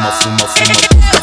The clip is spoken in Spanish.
fuma, fuma, fuma.